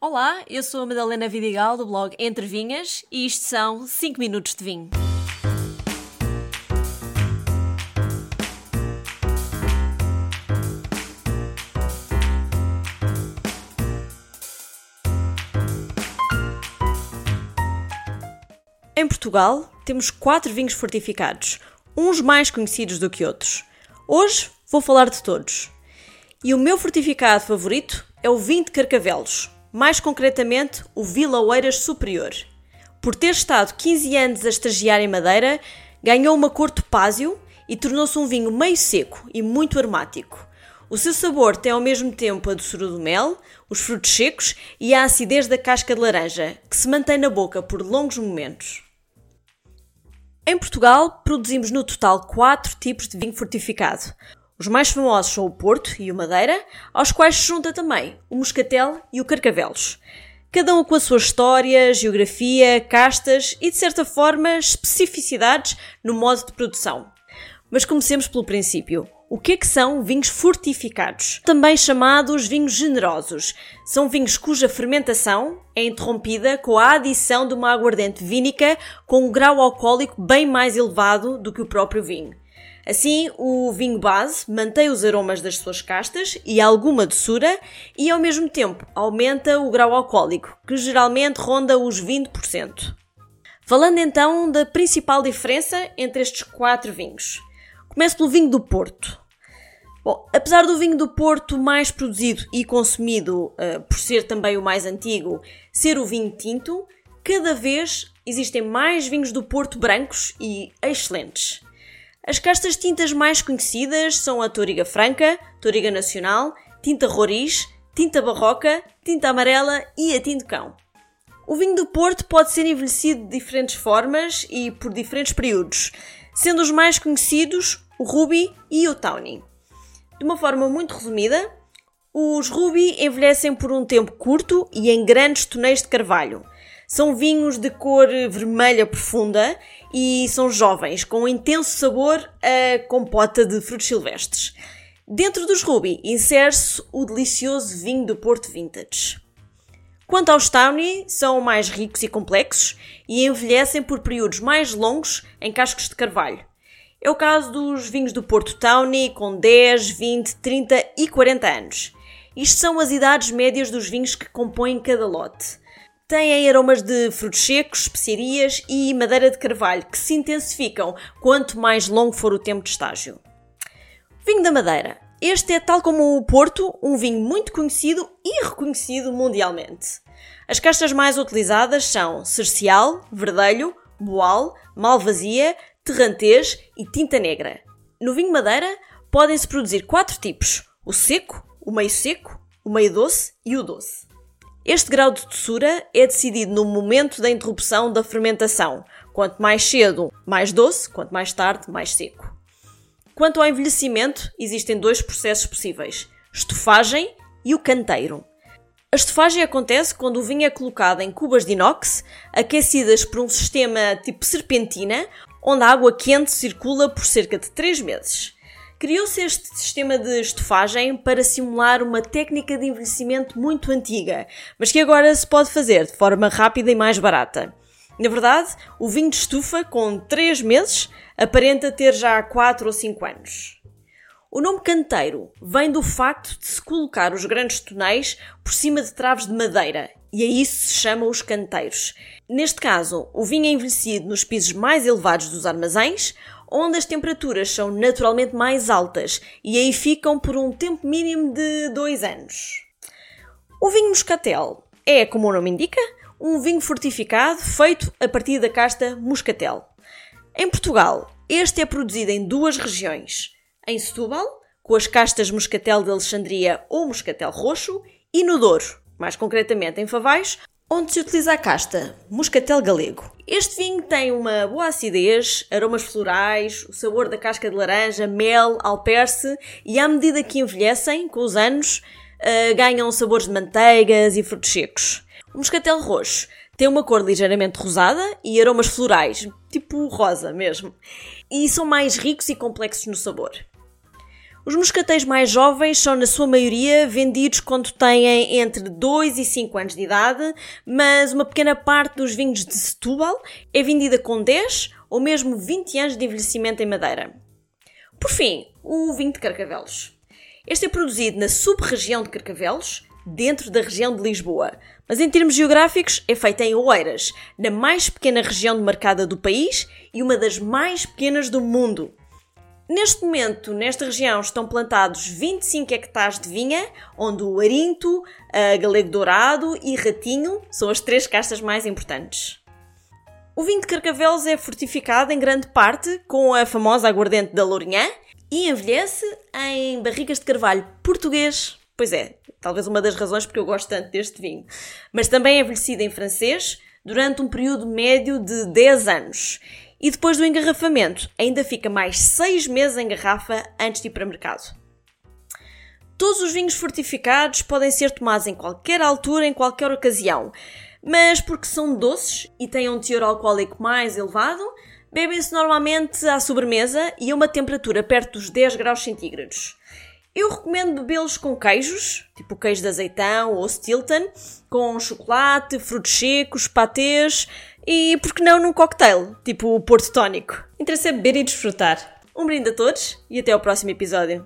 Olá, eu sou a Madalena Vidigal do blog Entre Vinhas e isto são 5 minutos de vinho. Em Portugal, temos quatro vinhos fortificados, uns mais conhecidos do que outros. Hoje vou falar de todos. E o meu fortificado favorito é o vinho de Carcavelos, mais concretamente o Vila Oeiras Superior. Por ter estado 15 anos a estagiar em Madeira, ganhou uma cor topázio e tornou-se um vinho meio seco e muito aromático. O seu sabor tem ao mesmo tempo a doçura do mel, os frutos secos e a acidez da casca de laranja, que se mantém na boca por longos momentos. Em Portugal, produzimos no total quatro tipos de vinho fortificado. Os mais famosos são o Porto e o Madeira, aos quais se junta também o Moscatel e o Carcavelos. Cada um com a sua história, geografia, castas e, de certa forma, especificidades no modo de produção. Mas comecemos pelo princípio. O que é que são vinhos fortificados? Também chamados vinhos generosos. São vinhos cuja fermentação é interrompida com a adição de uma aguardente vínica com um grau alcoólico bem mais elevado do que o próprio vinho. Assim, o vinho base mantém os aromas das suas castas e alguma doçura e, ao mesmo tempo, aumenta o grau alcoólico, que geralmente ronda os 20%. Falando então da principal diferença entre estes quatro vinhos. Começo pelo vinho do Porto. Bom, apesar do vinho do Porto mais produzido e consumido, uh, por ser também o mais antigo, ser o vinho tinto, cada vez existem mais vinhos do Porto brancos e excelentes. As castas tintas mais conhecidas são a Toriga Franca, Toriga Nacional, Tinta Roriz, Tinta Barroca, Tinta Amarela e a Tinto Cão. O vinho do Porto pode ser envelhecido de diferentes formas e por diferentes períodos, sendo os mais conhecidos o Ruby e o Tawny. De uma forma muito resumida, os Ruby envelhecem por um tempo curto e em grandes tonéis de carvalho. São vinhos de cor vermelha profunda e são jovens, com intenso sabor a compota de frutos silvestres. Dentro dos Ruby insere-se o delicioso vinho do Porto Vintage. Quanto aos Tawny, são mais ricos e complexos e envelhecem por períodos mais longos em cascos de carvalho. É o caso dos vinhos do Porto Tawny, com 10, 20, 30 e 40 anos. Isto são as idades médias dos vinhos que compõem cada lote. Têm aromas de frutos secos, especiarias e madeira de carvalho que se intensificam quanto mais longo for o tempo de estágio. Vinho da Madeira. Este é, tal como o Porto, um vinho muito conhecido e reconhecido mundialmente. As castas mais utilizadas são Cercial, Verdelho, Boal, Malvasia, terrantês e tinta negra. No vinho madeira podem-se produzir quatro tipos: o seco, o meio seco, o meio doce e o doce. Este grau de doçura é decidido no momento da interrupção da fermentação. Quanto mais cedo, mais doce, quanto mais tarde, mais seco. Quanto ao envelhecimento, existem dois processos possíveis: estufagem e o canteiro. A estufagem acontece quando o vinho é colocado em cubas de inox, aquecidas por um sistema tipo serpentina, onde a água quente circula por cerca de 3 meses. Criou-se este sistema de estufagem para simular uma técnica de envelhecimento muito antiga, mas que agora se pode fazer de forma rápida e mais barata. Na verdade, o vinho de estufa, com 3 meses, aparenta ter já 4 ou 5 anos. O nome canteiro vem do facto de se colocar os grandes tonéis por cima de traves de madeira, e a isso se chamam os canteiros. Neste caso, o vinho é envelhecido nos pisos mais elevados dos armazéns, onde as temperaturas são naturalmente mais altas e aí ficam por um tempo mínimo de 2 anos. O vinho moscatel é, como o nome indica, um vinho fortificado feito a partir da casta moscatel. Em Portugal, este é produzido em duas regiões: em Setúbal, com as castas moscatel de Alexandria ou moscatel roxo, e no Douro, mais concretamente em Favais, onde se utiliza a casta Moscatel Galego. Este vinho tem uma boa acidez, aromas florais, o sabor da casca de laranja, mel, alperce e à medida que envelhecem, com os anos, uh, ganham sabores de manteigas e frutos secos. O Moscatel Roxo tem uma cor ligeiramente rosada e aromas florais, tipo rosa mesmo, e são mais ricos e complexos no sabor. Os moscateiros mais jovens são, na sua maioria, vendidos quando têm entre 2 e 5 anos de idade, mas uma pequena parte dos vinhos de Setúbal é vendida com 10 ou mesmo 20 anos de envelhecimento em madeira. Por fim, o vinho de Carcavelos. Este é produzido na sub-região de Carcavelos, dentro da região de Lisboa, mas em termos geográficos é feito em Oeiras, na mais pequena região demarcada do país e uma das mais pequenas do mundo. Neste momento, nesta região, estão plantados 25 hectares de vinha, onde o arinto, a galego dourado e ratinho são as três castas mais importantes. O vinho de Carcavelos é fortificado em grande parte com a famosa aguardente da Lourinhã e envelhece em barricas de carvalho português. Pois é, talvez uma das razões porque eu gosto tanto deste vinho. Mas também é envelhecido em francês durante um período médio de 10 anos. E depois do engarrafamento, ainda fica mais 6 meses em garrafa antes de ir para o mercado. Todos os vinhos fortificados podem ser tomados em qualquer altura, em qualquer ocasião, mas porque são doces e têm um teor alcoólico mais elevado, bebem-se normalmente à sobremesa e a uma temperatura perto dos 10 graus centígrados. Eu recomendo bebê-los com queijos, tipo queijo de azeitão ou Stilton, com chocolate, frutos secos, patês e, por que não, num cocktail, tipo o Porto Tónico. Interessa beber e desfrutar. Um brinde a todos e até ao próximo episódio.